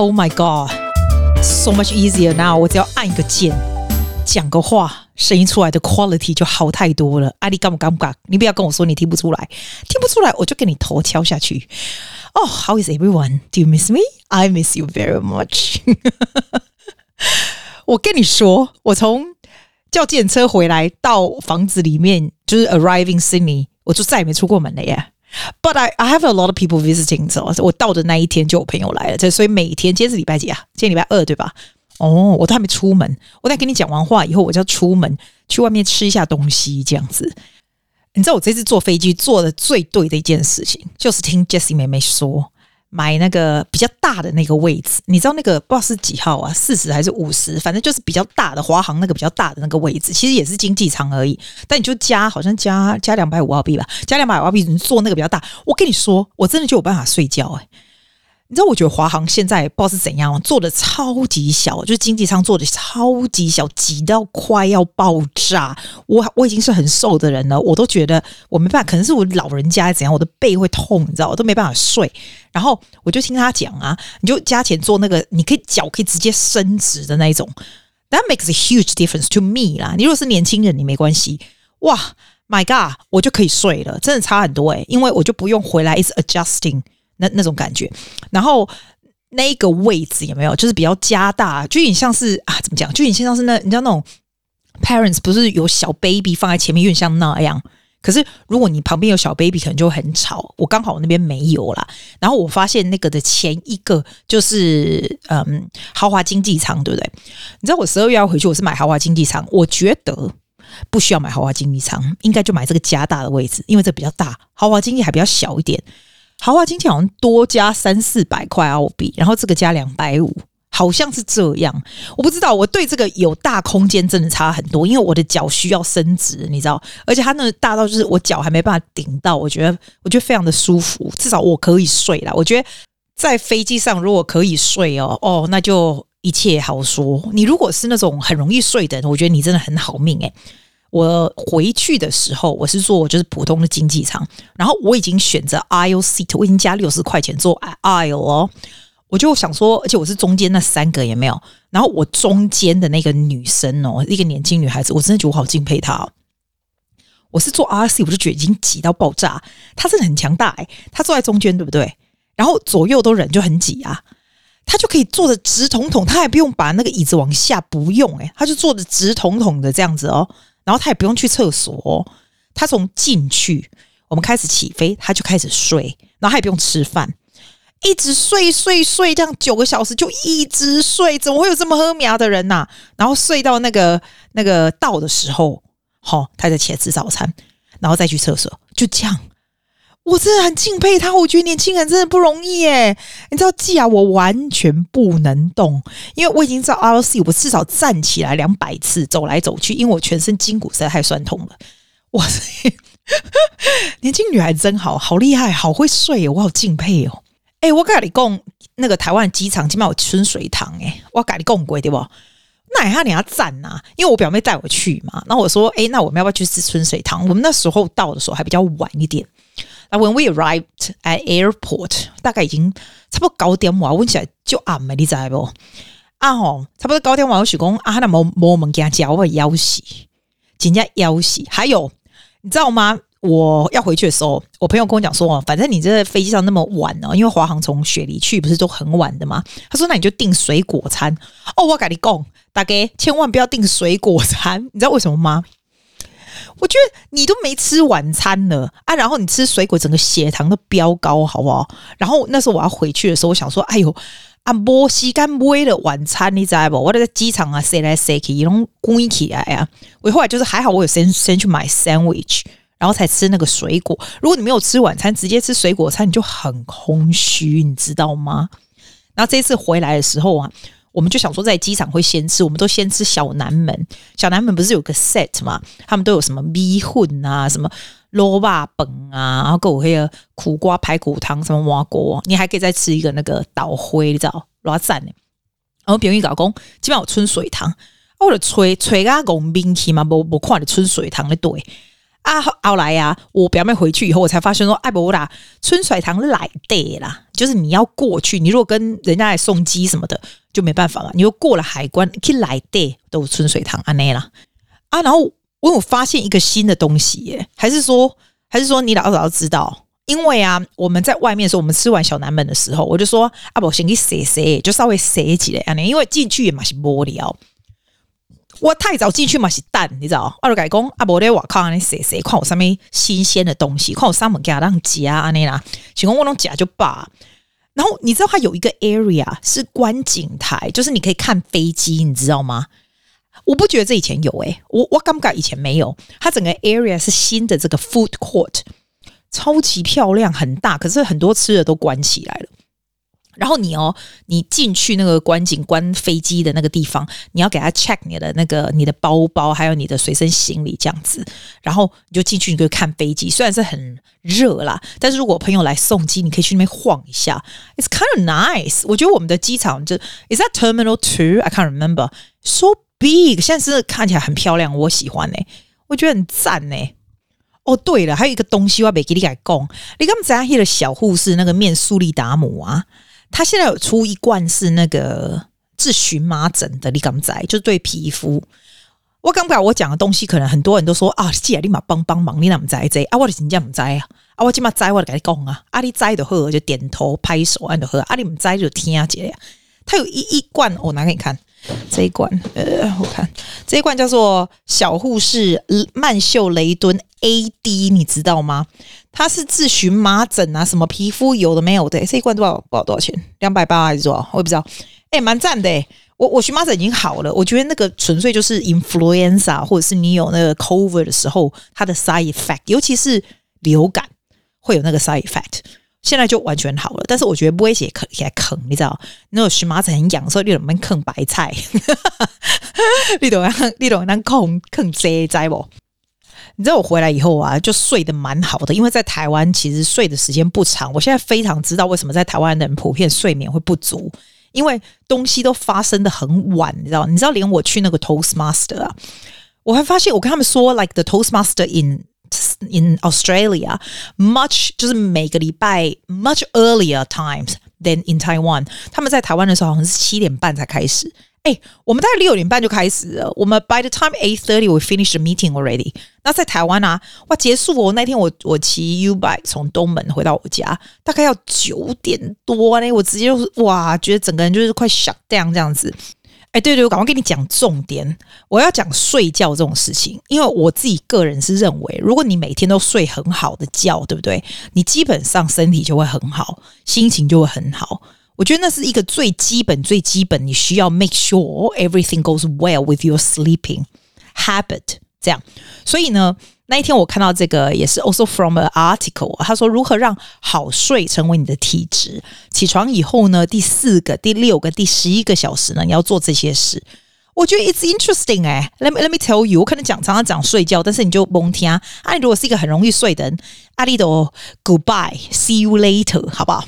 Oh my god, so much easier now！我只要按一个键，讲个话，声音出来的 quality 就好太多了。阿里干不干不干？你不要跟我说你听不出来，听不出来我就给你头敲下去。Oh, how is everyone? Do you miss me? I miss you very much. 我跟你说，我从叫计程车回来到房子里面，就是 arriving Sydney，我就再也没出过门了耶。But I I have a lot of people visiting，so 我到的那一天就有朋友来了，这所以每天今天是礼拜几啊？今天礼拜二对吧？哦，我都还没出门，我在跟你讲完话以后，我就要出门去外面吃一下东西，这样子。你知道我这次坐飞机做的最对的一件事情，就是听 Jessie 妹妹说。买那个比较大的那个位置，你知道那个不知道是几号啊？四十还是五十？反正就是比较大的华航那个比较大的那个位置，其实也是经济舱而已。但你就加，好像加加两百五澳币吧，加两百五澳币，你坐那个比较大。我跟你说，我真的就有办法睡觉哎、你知道，我觉得华航现在不知道是怎样，做的超级小，就是经济舱做的超级小，挤到快要爆炸。我我已经是很瘦的人了，我都觉得我没办法，可能是我老人家怎样，我的背会痛，你知道，我都没办法睡。然后我就听他讲啊，你就加钱坐那个，你可以脚可以直接伸直的那一种，That makes a huge difference to me 啦。你如果是年轻人，你没关系，哇，My God，我就可以睡了，真的差很多诶、因为我就不用回来一直 adjusting。那那种感觉，然后那个位置有没有，就是比较加大，就有点像是啊，怎么讲，就有点像是那，你知道那种 parents 不是有小 baby 放在前面，有点像那样。可是如果你旁边有小 baby，可能就很吵。我刚好我那边没有啦。然后我发现那个的前一个就是嗯豪华经济舱，对不对？你知道我十二月要回去，我是买豪华经济舱，我觉得不需要买豪华经济舱，应该就买这个加大的位置，因为这比较大，豪华经济还比较小一点。豪华经济好像多加三四百块澳币，然后这个加两百五，好像是这样。我不知道，我对这个有大空间真的差很多，因为我的脚需要伸直，你知道，而且它那大到就是我脚还没办法顶到，我觉得我觉得非常的舒服，至少我可以睡啦。我觉得在飞机上如果可以睡哦哦，那就一切好说。你如果是那种很容易睡的人，我觉得你真的很好命诶。我回去的时候，我是坐就是普通的经济舱，然后我已经选择 aisle seat，我已经加六十块钱坐 aisle 哦。我就想说，而且我是中间那三个也没有，然后我中间的那个女生哦，一个年轻女孩子，我真的觉得我好敬佩她哦。我是坐 aisle seat，我就觉得已经挤到爆炸，她真的很强大诶，她坐在中间对不对？然后左右都人就很挤啊，她就可以坐的直筒筒，她还不用把那个椅子往下，不用诶，她就坐的直筒筒的这样子哦。然后他也不用去厕所，他从进去，我们开始起飞，他就开始睡，然后他也不用吃饭，一直睡睡睡，这样九个小时就一直睡，怎么会有这么喝苗的人呐、然后睡到那个那个到的时候，好、他在起来吃早餐，然后再去厕所，就这样。我真的很敬佩他，我觉得年轻人真的不容易耶。你知道，既啊，我完全不能动，因为我已经知道 RC，我至少站起来两百次，走来走去，因为我全身筋骨实在太酸痛了。哇塞，年轻女孩真好，好厉害，好会睡，我好敬佩哦。哎、我跟你讲，那个台湾机场起码有春水堂，哎，我跟你讲过对不？那还要你要站呐，因为我表妹带我去嘛。那我说，哎、那我们要不要去吃春水堂？我们那时候到的时候还比较晚一点。那 when we arrived at airport，大概已经差不多九点哇，问起来就暗了，你知不？啊吼，差不多九点哇，我想讲啊，那没没物件吃，我要死，真正要死。还有，你知道吗？我要回去的时候，我朋友跟我讲说，反正你这飞机上那么晚哦，因为华航从雪梨去不是都很晚的嘛？他说，那你就订水果餐。哦，我跟你讲，大家千万不要订水果餐，你知道为什么吗？我觉得你都没吃晚餐了啊，然后你吃水果，整个血糖都飙高，好不好？然后那时候我要回去的时候，我想说，哎呦，啊，波西干杯的晚餐，你知道不？我在机场啊，塞来塞去，一种关起来啊。我后来就是还好，我有先先去买 sandwich，然后才吃那个水果。如果你没有吃晚餐，直接吃水果餐，你就很空虚，你知道吗？然后这次回来的时候啊。我们就想说，在机场会先吃，我们都先吃小南门。小南门不是有个 set 吗？他们都有什么米粉啊，什么萝卜本啊，然后还有那个苦瓜排骨汤，什么麻锅，你还可以再吃一个那个岛灰，你知道？老赞呢。然后别人搞工，基本上有春水堂，我的吹吹啊，拱冰去嘛，不不看你春水堂的对。啊，后来呀，我表妹回去以后，我才发现说，哎不啦，春水堂来的啦，就是你要过去，你如果跟人家来送机什么的，就没办法了。你又过了海关，去来的都春水堂安内啦啊。然后我有发现一个新的东西耶，还是说，还是说你老早知道？因为啊，我们在外面的时候，我们吃完小南门的时候，我就说啊，不，先去洗洗，就稍微洗起来安内，因为进去也嘛是无聊。我太早进去嘛是蛋，你知道？我就改讲啊，无咧我靠，你洗洗，看我上面新鲜的东西，看我上门给他让夹安尼啦，请问我弄夹就罢。然后你知道它有一个 area 是观景台，就是你可以看飞机，你知道吗？我不觉得这以前有诶、欸，我我感觉以前没有。它整个 area 是新的这个 food court，超级漂亮，很大，可是很多吃的都关起来了。然后你哦，你进去那个观景观飞机的那个地方，你要给他 check 你的那个你的包包，还有你的随身行李这样子。然后你就进去，你可以看飞机，虽然是很热啦，但是如果朋友来送机，你可以去那边晃一下。It's kind of nice。我觉得我们的机场就 Is that Terminal Two? I can't remember. So big，现在是看起来很漂亮，我喜欢呢、我觉得很赞呢、哦，对了，还有一个东西我没给你改供，你刚才那个小护士那个面速力达姆啊。他现在有出一罐是那个治荨麻疹的，你敢不知？就对皮肤。我刚刚我讲的东西，可能很多人都说啊，既然立马帮帮忙，你哪么知这？啊，我的真正不知啊，啊，我今嘛知，我就跟你讲啊，啊，你知就好，就点头拍手按就喝，啊，你唔知就听下。他有一一罐，我拿给你看，这一罐，呃，我看这一罐叫做小护士曼秀雷敦 AD，你知道吗？它是治荨麻疹啊，什么皮肤有的没有的，这一罐多少？不知道多少钱？两百八还是多少？我也不知道。哎、欸，蛮赞的。我我荨麻疹已经好了，我觉得那个纯粹就是 influenza，或者是你有那个 COVID 的时候，它的 side effect，尤其是流感会有那个 side effect。现在就完全好了，但是我觉得不会写啃起来啃，你知道？那种荨麻疹很痒，所以你怎么啃白菜？你懂吗？你懂？能啃啃这在不？你知道我回来以后啊，就睡得蛮好的，因为在台湾其实睡的时间不长。我现在非常知道为什么在台湾的人普遍睡眠会不足，因为东西都发生的很晚，你知道？你知道连我去那个 Toastmaster 啊，我还发现我跟他们说，like the Toastmaster in in Australia much 就是每个礼拜 much earlier times than in Taiwan。他们在台湾的时候好像是七点半才开始。哎、我们大概六点半就开始了。我们 by the time eight thirty we finish the meeting already。那在台湾啊，哇，结束哦。那天我我骑 U bike 从东门回到我家，大概要九点多呢。我直接就是哇，觉得整个人就是快 shut down 这样子。哎、对对，我赶快跟你讲重点。我要讲睡觉这种事情，因为我自己个人是认为，如果你每天都睡很好的觉，对不对？你基本上身体就会很好，心情就会很好。我觉得那是一个最基本、最基本，你需要 make sure everything goes well with your sleeping habit。这样，所以呢，那一天我看到这个也是 also from an article，他说如何让好睡成为你的体质。起床以后呢，第四个、第六个、第十一个小时呢，你要做这些事。我觉得 it's interesting 哎，let me let me tell you，我可能讲常常讲睡觉，但是你就甭听啊。你如果是一个很容易睡的人，阿里都 goodbye，see you later，好不好？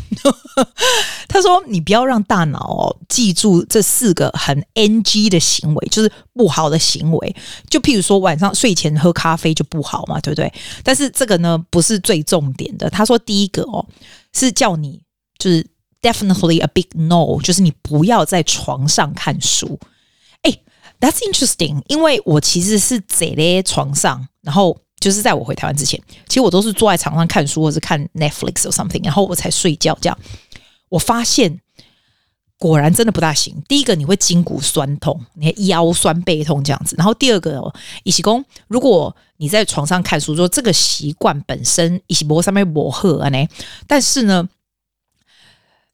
他说你不要让大脑哦记住这四个很 NG 的行为，就是不好的行为。就譬如说晚上睡前喝咖啡就不好嘛，对不对？但是这个呢不是最重点的。他说第一个哦是叫你就是 definitely a big no，就是你不要在床上看书。That's interesting，因为我其实是在在床上，然后就是在我回台湾之前，其实我都是坐在床上看书或者看 Netflix or something，然后我才睡觉。这样，我发现果然真的不大行。第一个，你会筋骨酸痛，你的腰酸背痛这样子。然后第二个，一起工，如果你在床上看书，说这个习惯本身一起磨上面磨合啊呢，但是呢。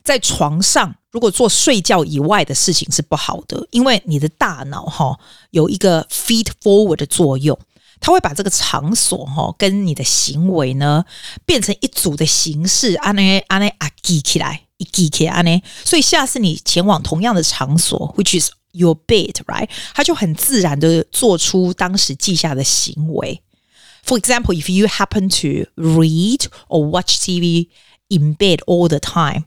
在床上，如果做睡觉以外的事情是不好的，因为你的大脑哈有一个 feed forward 的作用，它会把这个场所哈跟你的行为呢变成一组的形式，安内安内啊记起来，一记起来安内，所以下次你前往同样的场所，which is your bed，right，它就很自然的做出当时记下的行为。For example, if you happen to read or watch TV in bed all the time.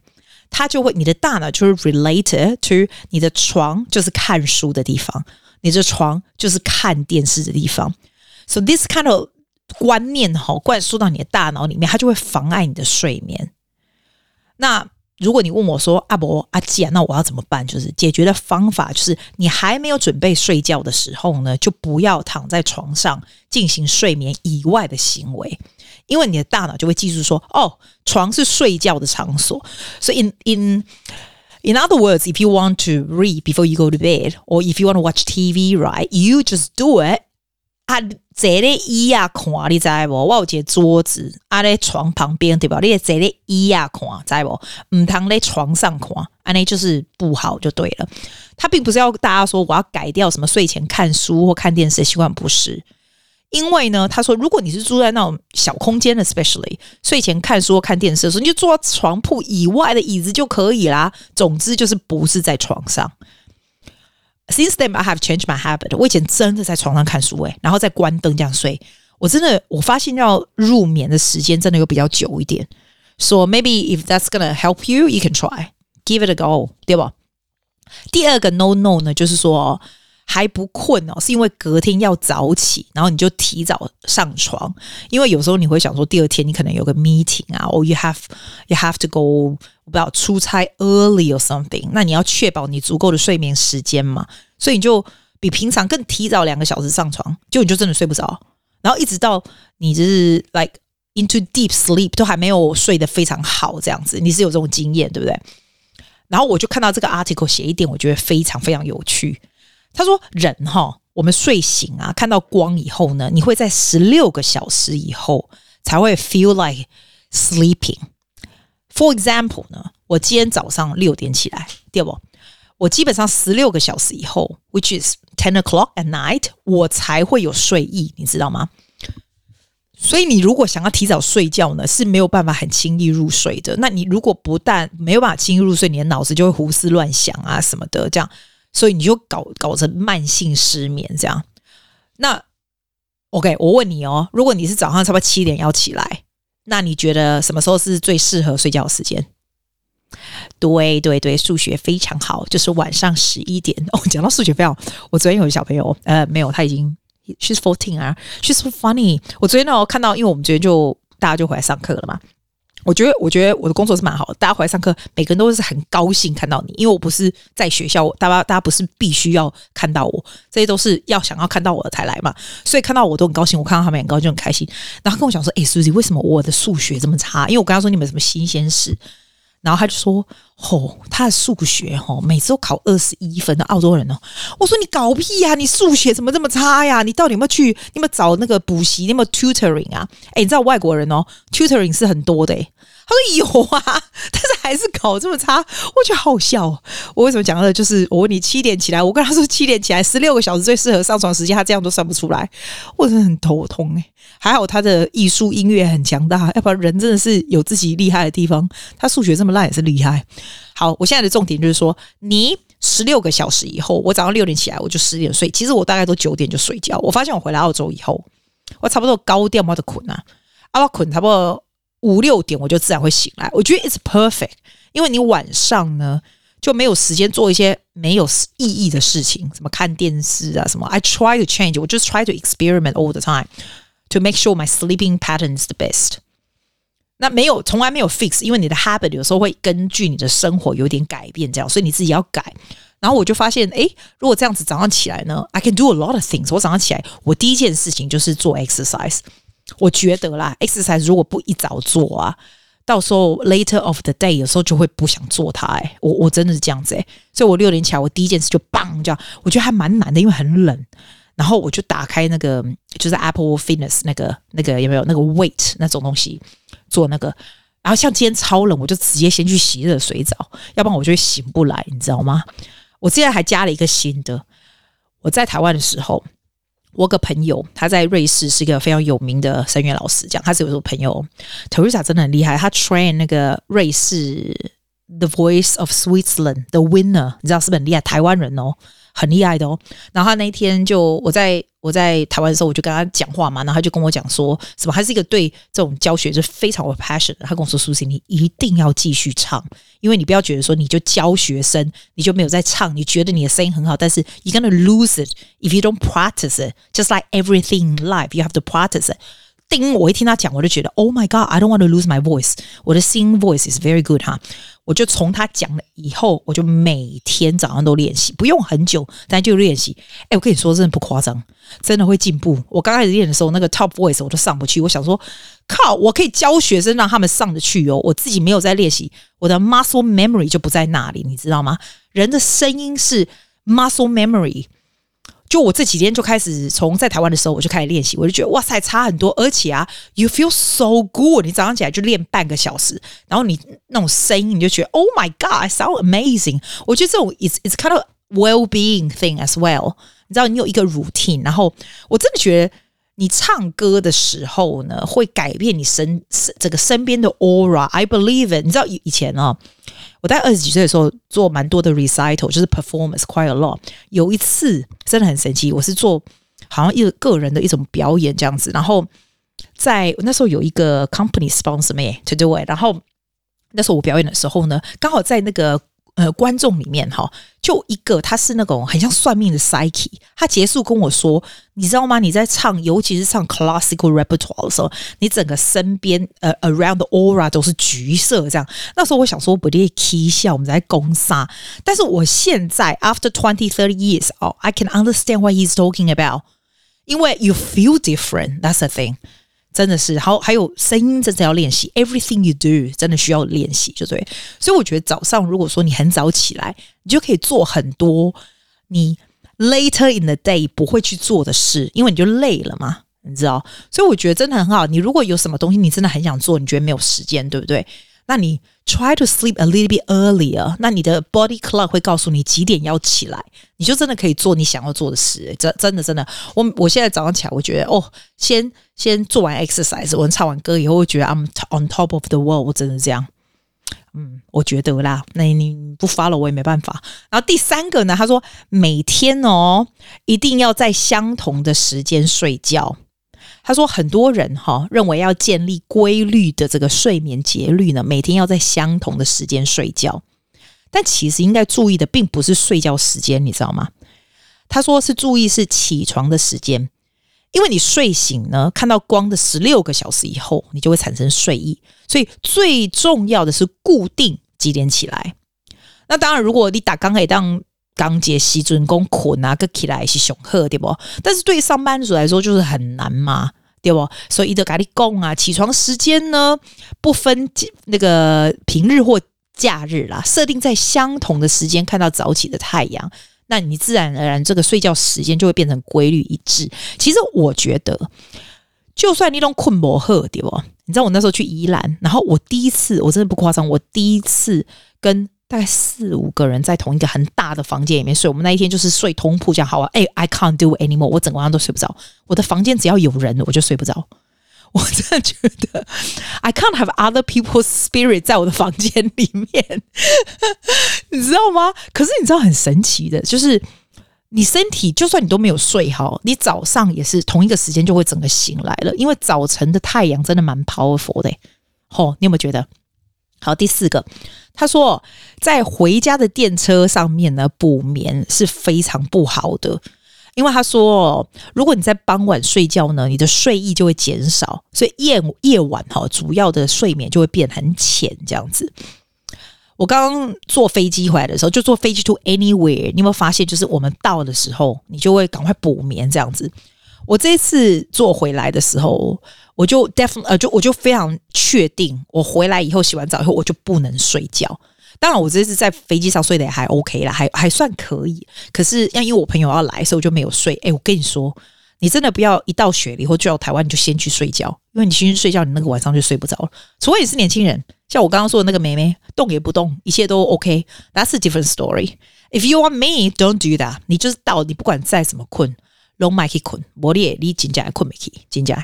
它就会，你的大脑就是 related to 你的床，就是看书的地方；你的床就是看电视的地方。So this kind of 观念哈灌输到你的大脑里面，它就会妨碍你的睡眠。那如果你问我说阿伯阿姐，那我要怎么办？就是解决的方法就是，你还没有准备睡觉的时候呢，就不要躺在床上进行睡眠以外的行为，因为你的大脑就会记住说，哦，床是睡觉的场所。所以 in in in other words, if you want to read before you go to bed, or if you want to watch TV, right, you just do it. 啊，坐咧椅啊看，你知无？我有一个桌子啊，咧床旁边对吧？你坐咧椅啊看，知无？唔通咧床上看，安尼就是不好，就对了。他并不是要大家说我要改掉什么睡前看书或看电视的习惯，不是。因为呢，他说，如果你是住在那种小空间，especially 睡前看书看电视的时候，你就坐床铺以外的椅子就可以啦。总之就是不是在床上。Since then, I have changed my habit. 我以前真的在床上看书诶，然后再关灯这样睡。我真的我发现要入眠的时间真的有比较久一点。So maybe if that's gonna help you, you can try. Give it a go，对吧？第二个 no no 呢，就是说。还不困哦，是因为隔天要早起，然后你就提早上床。因为有时候你会想说，第二天你可能有个 meeting 啊，or you have you have to go，我不知道出差 early or something。那你要确保你足够的睡眠时间嘛，所以你就比平常更提早两个小时上床，就你就真的睡不着，然后一直到你就是 like into deep sleep 都还没有睡得非常好这样子。你是有这种经验对不对？然后我就看到这个 article 写一点，我觉得非常非常有趣。他说：“人哈，我们睡醒啊，看到光以后呢，你会在十六个小时以后才会 feel like sleeping。For example 呢，我今天早上六点起来，对不？我基本上十六个小时以后，which is ten o'clock at night，我才会有睡意，你知道吗？所以你如果想要提早睡觉呢，是没有办法很轻易入睡的。那你如果不但没有办法轻易入睡，你的脑子就会胡思乱想啊什么的，这样。”所以你就搞搞成慢性失眠这样。那 OK，我问你哦，如果你是早上差不多七点要起来，那你觉得什么时候是最适合睡觉的时间？对对对，数学非常好，就是晚上十一点。哦，讲到数学非常好，我昨天有个小朋友，呃，没有，他已经 she's fourteen 啊，she's funny。我昨天呢看到，因为我们昨天就大家就回来上课了嘛。我觉得，我觉得我的工作是蛮好的。大家回来上课，每个人都是很高兴看到你，因为我不是在学校，大家大家不是必须要看到我，这些都是要想要看到我的才来嘛。所以看到我都很高兴，我看到他们很高兴，就很开心。然后跟我讲说：“哎，Susie，为什么我的数学这么差？”因为我跟他说：“你们什么新鲜事？”然后他就说：“哦，他的数学哦，每次都考二十一分的澳洲人哦。”我说：“你搞屁呀！你数学怎么这么差呀？你到底有没有去？你有没有找那个补习？你有没有 tutoring 啊？哎，你知道外国人哦，tutoring 是很多的。”他说有啊，但是还是考这么差，我觉得好笑。我为什么讲的？就是我问你七点起来，我跟他说七点起来，十六个小时最适合上床时间，他这样都算不出来，我真的很头痛哎。还好他的艺术音乐很强大，要不然人真的是有自己厉害的地方。他数学这么烂也是厉害。好，我现在的重点就是说，你十六个小时以后，我早上六点起来，我就十点睡。其实我大概都九点就睡觉。我发现我回来澳洲以后，我差不多高调嘛的困啊，啊，我困差不多。五六点我就自然会醒来，我觉得 it's perfect，因为你晚上呢就没有时间做一些没有意义的事情，什么看电视啊什么。I try to change，我就是 try to experiment all the time to make sure my sleeping pattern is the best。那没有从来没有 fix，因为你的 habit 有时候会根据你的生活有点改变，这样，所以你自己要改。然后我就发现，诶，如果这样子早上起来呢，I can do a lot of things。我早上起来，我第一件事情就是做 exercise。我觉得啦，exercise 如果不一早做啊，到时候 later of the day 有时候就会不想做它。哎，我我真的是这样子哎，所以我六点起来，我第一件事就 bang 这样，我觉得还蛮难的，因为很冷。然后我就打开那个就是 Apple Fitness 那个那个有没有那个 weight 那种东西做那个。然后像今天超冷，我就直接先去洗热水澡，要不然我就会醒不来，你知道吗？我现在还加了一个新的，我在台湾的时候。我个朋友，他在瑞士是一个非常有名的声乐老师，讲他是有一个朋友，Teresa 真的很厉害，他 train 那个瑞士 The Voice of Switzerland 的 winner，你知道是不是很厉害？台湾人哦。很厉害的哦，然后他那一天就我在我在台湾的时候，我就跟他讲话嘛，然后他就跟我讲说什么，他是一个对这种教学就非常有 passion。他跟我说：“Susie，你一定要继续唱，因为你不要觉得说你就教学生，你就没有在唱，你觉得你的声音很好，但是 you gonna lose it if you don't practice it. Just like everything in life, you have to practice it. 叮，我一听他讲，我就觉得 Oh my God，I don't want to lose my voice。我的 sing voice is very good 哈。我就从他讲了以后，我就每天早上都练习，不用很久，但就练习。哎，我跟你说，真的不夸张，真的会进步。我刚开始练的时候，那个 top voice 我都上不去。我想说，靠，我可以教学生让他们上得去哦。我自己没有在练习，我的 muscle memory 就不在那里，你知道吗？人的声音是 muscle memory。就我这几天就开始从在台湾的时候我就开始练习，我就觉得哇塞差很多，而且啊，you feel so good，你早上起来就练半个小时，然后你那种声音你就觉得 Oh my god so amazing。我觉得这种 it's it's kind of well-being thing as well。你知道你有一个 routine，然后我真的觉得你唱歌的时候呢，会改变你身这个身边的 aura。I believe it。你知道以以前啊。我在二十几岁的时候做蛮多的 recital，就是 performance quite a lot。有一次真的很神奇，我是做好像一个个人的一种表演这样子，然后在那时候有一个 company sponsor me to do it，然后那时候我表演的时候呢，刚好在那个。呃，观众里面哈，就一个他是那种很像算命的 psyche，他结束跟我说，你知道吗？你在唱，尤其是唱 classical repertoire 的时候，你整个身边呃 around the aura 都是橘色这样。那时候我想说，不列 key 笑，我们在攻杀。但是我现在 after twenty thirty years 哦，I can understand what he's talking about，因为 you feel different，that's the thing。真的是，好，还有声音真的要练习，everything you do 真的需要练习，就对。所以我觉得早上如果说你很早起来，你就可以做很多你 later in the day 不会去做的事，因为你就累了嘛，你知道。所以我觉得真的很好。你如果有什么东西你真的很想做，你觉得没有时间，对不对？那你 try to sleep a little bit earlier，那你的 body clock 会告诉你几点要起来，你就真的可以做你想要做的事。真真的真的，我我现在早上起来，我觉得哦，先先做完 exercise，我唱完歌以后，我觉得 I'm on top of the world，我真的这样。嗯，我觉得啦，那你不发了我也没办法。然后第三个呢，他说每天哦，一定要在相同的时间睡觉。他说：“很多人哈认为要建立规律的这个睡眠节律呢，每天要在相同的时间睡觉。但其实应该注意的并不是睡觉时间，你知道吗？他说是注意是起床的时间，因为你睡醒呢，看到光的十六个小时以后，你就会产生睡意。所以最重要的是固定几点起来。那当然，如果你打刚可以当。”刚接西准工捆啊，个起来是雄厚对不？但是对于上班族来说就是很难嘛，对不？所以一直跟你讲啊，起床时间呢不分那个平日或假日啦，设定在相同的时间看到早起的太阳，那你自然而然这个睡觉时间就会变成规律一致。其实我觉得，就算你都困不好对不？你知道我那时候去宜兰，然后我第一次，我真的不夸张，我第一次跟。大概四五个人在同一个很大的房间里面睡，我们那一天就是睡通铺，这样好啊。哎，I can't do anymore，我整个晚上都睡不着。我的房间只要有人，我就睡不着。我真的觉得，I can't have other people's spirit 在我的房间里面，你知道吗？可是你知道很神奇的，就是你身体就算你都没有睡好，你早上也是同一个时间就会整个醒来了，因为早晨的太阳真的蛮 powerful 的。吼，你有没有觉得？好，第四个，他说在回家的电车上面呢，补眠是非常不好的，因为他说，如果你在傍晚睡觉呢，你的睡意就会减少，所以夜夜晚哈，主要的睡眠就会变很浅，这样子。我刚刚坐飞机回来的时候，就坐飞机 to anywhere，你有没有发现，就是我们到的时候，你就会赶快补眠这样子。我这次坐回来的时候。我就 definitely 呃，就我就非常确定，我回来以后洗完澡以后我就不能睡觉。当然，我这次在飞机上睡得也还 OK 啦，还还算可以。可是，要因为我朋友要来，所以我就没有睡。哎，我跟你说，你真的不要一到雪梨或就到台湾你就先去睡觉，因为你先去睡觉，你那个晚上就睡不着了。除非你是年轻人，像我刚刚说的那个妹妹，动也不动，一切都 OK。That's a different story. If you want me, don't do that. 你就是到你不管再怎么困。拢麦去困，我哩你真正困没去，真正。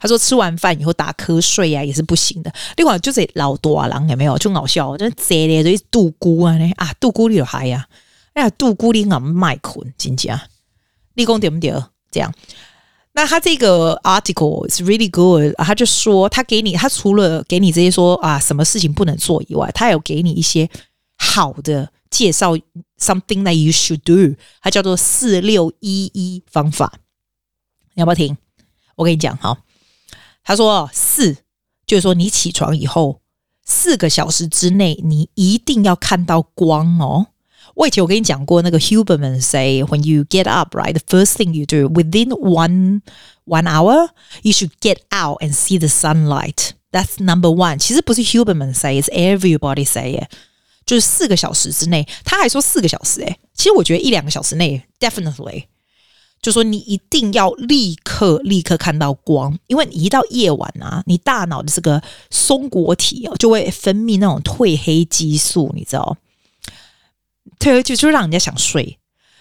他说吃完饭以后打瞌睡呀、啊、也是不行的。另外就是老大人有没有就搞笑，就坐咧就度孤啊呢啊度孤你就嗨呀，哎呀度孤你啊麦困真正。你讲对不对？这样，那他这个 article is really good，他就说他给你，他除了给你这些说啊什么事情不能做以外，他有给你一些好的。介绍 something that you should do，它叫做四六一一方法，你要不要听？我跟你讲哈， 他说四，就是说你起床以后四个小时之内，你一定要看到光哦。我以前我跟你讲过，那个 Huberman say when you get up, right, the first thing you do within one one hour, you should get out and see the sunlight. That's number one。其实不是 Huberman say，it's everybody say， 就是四个小时之内，他还说四个小时，诶，其实我觉得一两个小时内，definitely。就说你一定要立刻立刻看到光，因为你一到夜晚啊，你大脑的这个松果体哦，就会分泌那种褪黑激素，你知道？褪黑激素就让人家想睡，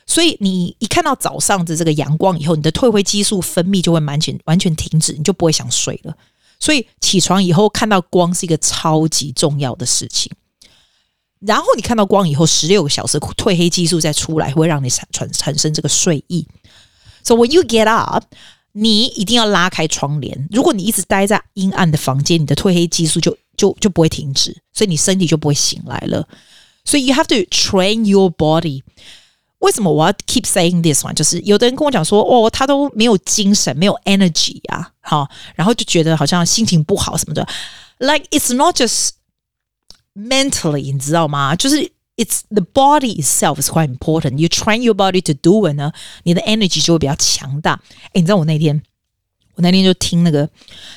所以你一看到早上的这个阳光以后，你的褪黑激素分泌就会完全完全停止，你就不会想睡了。所以起床以后看到光是一个超级重要的事情。然后你看到光以后，十六个小时褪黑激素再出来，会让你产产产生这个睡意。So when you get up，你一定要拉开窗帘。如果你一直待在阴暗的房间，你的褪黑激素就就就不会停止，所以你身体就不会醒来了。所以 you have to train your body。为什么我要 keep saying this one？就是有的人跟我讲说，哦，他都没有精神，没有 energy 啊，好，然后就觉得好像心情不好什么的。Like it's not just mentally，你知道吗？就是。It's the body itself is quite important. You train your body to do it 呢，你的 energy 就会比较强大。诶，你知道我那天，我那天就听那个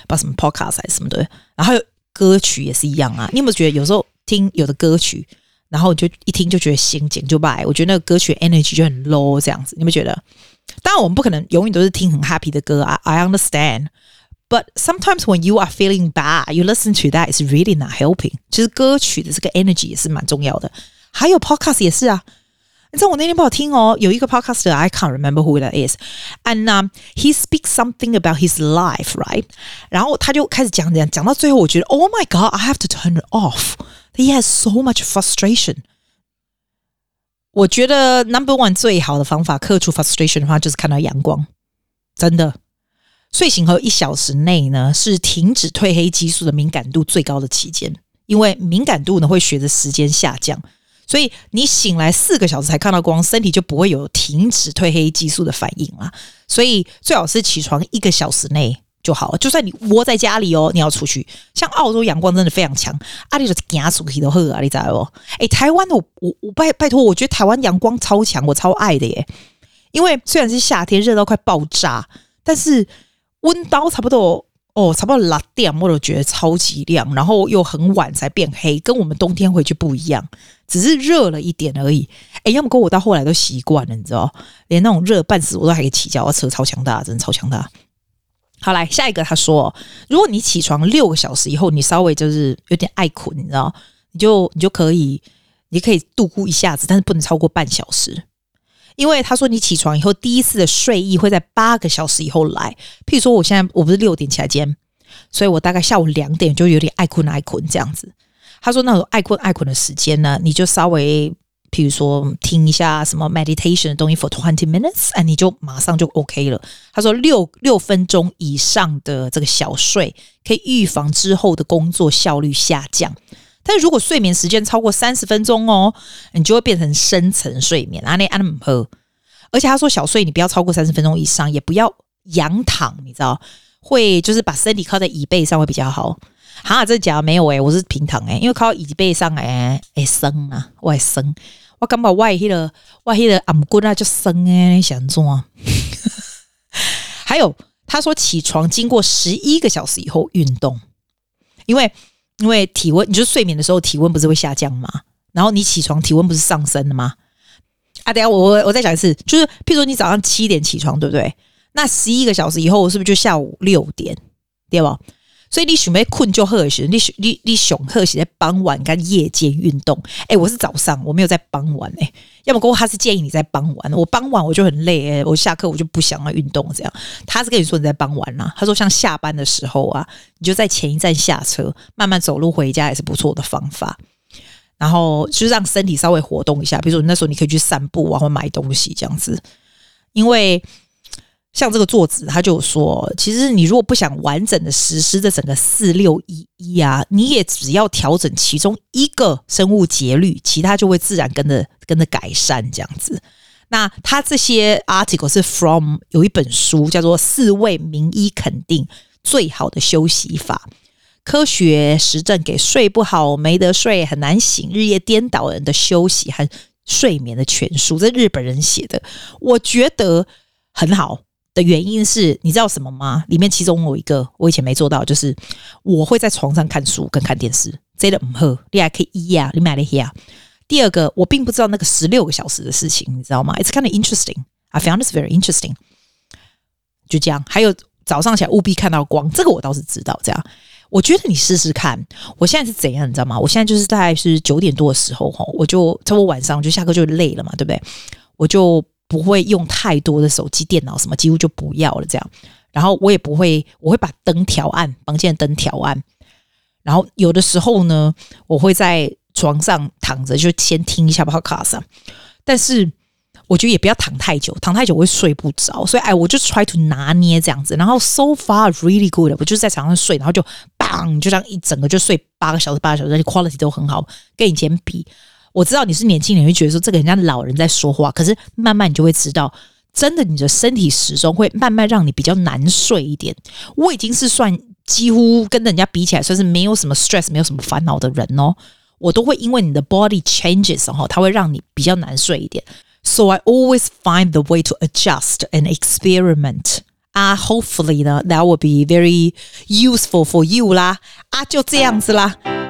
把什么 podcast 还是什么的，然后歌曲也是一样啊。你有没有觉得有时候听有的歌曲，然后就一听就觉得心情就败？我觉得那个歌曲 energy 就很 low 这样子。你们觉得？当然我们不可能永远都是听很 happy 的歌啊。I understand. But sometimes when you are feeling bad, you listen to that, it's really not helping. 其实歌曲的这个 energy 也是蛮重要的。还有 podcast 也是啊，你知道我那天不好听哦，有一个 podcaster，I can't remember who that is，and、um, he speaks something about his life，right？然后他就开始讲讲讲到最后，我觉得 Oh my God，I have to turn it off。He has so much frustration。我觉得 number one 最好的方法克除 frustration 的话，就是看到阳光。真的， 睡醒后一小时内呢，是停止褪黑激素的敏感度最高的期间，因为敏感度呢会随着时间下降。所以你醒来四个小时才看到光，身体就不会有停止褪黑激素的反应啦。所以最好是起床一个小时内就好。就算你窝在家里哦，你要出去，像澳洲阳光真的非常强，阿里的家属皮都喝啊，你知道不？哎，台湾的我我我拜拜托，我觉得台湾阳光超强，我超爱的耶。因为虽然是夏天热到快爆炸，但是温刀差不多。哦，差不多六点我都觉得超级亮，然后又很晚才变黑，跟我们冬天回去不一样，只是热了一点而已。哎，要么跟我到后来都习惯了，你知道，连那种热半死我都还可以起脚我车，超强大，真的超强大。好，来下一个，他说，如果你起床六个小时以后，你稍微就是有点爱困，你知道，你就你就可以，你可以度过一下子，但是不能超过半小时。因为他说你起床以后第一次的睡意会在八个小时以后来，譬如说我现在我不是六点起来间，所以我大概下午两点就有点爱困爱困这样子。他说那种爱困爱困的时间呢，你就稍微譬如说听一下什么 meditation 的东西 for twenty minutes，哎，你就马上就 OK 了。他说六六分钟以上的这个小睡可以预防之后的工作效率下降。但如果睡眠时间超过三十分钟哦，你就会变成深层睡眠。啊，那安姆喝，而且他说小睡你不要超过三十分钟以上，也不要仰躺，你知道会就是把身体靠在椅背上会比较好。哈，这假没有诶、我是平躺诶、因为靠椅背上诶、欸，会酸啊，我会酸，我感觉我迄个我迄个頷骨啊就酸诶，你想做啊？还有他说起床经过十一个小时以后运动，因为。因为体温，你就睡眠的时候体温不是会下降吗？然后你起床体温不是上升的吗？啊，等下我我我再讲一次，就是譬如说你早上七点起床，对不对？那十一个小时以后是不是就下午六点？对吧？所以你准备困就喝时，你你你熊喝时在傍晚跟夜间运动。哎，我是早上，我没有在傍晚哎。要么跟我他是建议你在傍晚，我傍晚我就很累哎，我下课我就不想要运动这样。他是跟你说你在傍晚呐，他说像下班的时候啊，你就在前一站下车，慢慢走路回家也是不错的方法。然后就是让身体稍微活动一下，比如说那时候你可以去散步啊，或买东西这样子，因为。像这个作者，他就说，其实你如果不想完整的实施这整个四六一一啊，你也只要调整其中一个生物节律，其他就会自然跟着跟着改善这样子。那他这些 article 是 from 有一本书叫做《四位名医肯定最好的休息法。科学实证给睡不好、没得睡、很难醒、日夜颠倒人的休息和睡眠的全书，这日本人写的，我觉得很好的原因是，你知道什么吗？里面其中有一个我以前没做到，就是我会在床上看书跟看电视，这个不好，你还可以一呀，你买了一呀。第二个，我并不知道那个十六个小时的事情，你知道吗？It's kind of interesting. I found this very interesting. 就这样，还有早上起来务必看到光，这个我倒是知道。这样。我觉得你试试看，我现在是怎样，你知道吗？我现在就是大概是九点多的时候，哈，我就差不多晚上就下课就累了嘛，对不对？我就不会用太多的手机、电脑什么，几乎就不要了。这样，然后我也不会，我会把灯调暗，房间的灯调暗。然后有的时候呢，我会在床上躺着，就先听一下 Podcast，但是。我觉得也不要躺太久，躺太久会睡不着，所以哎，我就 try to 拿捏这样子。然后 so far really good，我就是在床上睡，然后就 bang 就这样一整个就睡八个小时，八个小时，而且 quality 都很好。跟以前比，我知道你是年轻人，会觉得说这个人家老人在说话，可是慢慢你就会知道，真的你的身体始终会慢慢让你比较难睡一点。我已经是算几乎跟人家比起来，算是没有什么 stress，没有什么烦恼的人哦。我都会因为你的 body changes 哈，它会让你比较难睡一点。So I always find the way to adjust and experiment. Ah, hopefully 呢，that will be very useful for you 啦。啊，就这样子啦。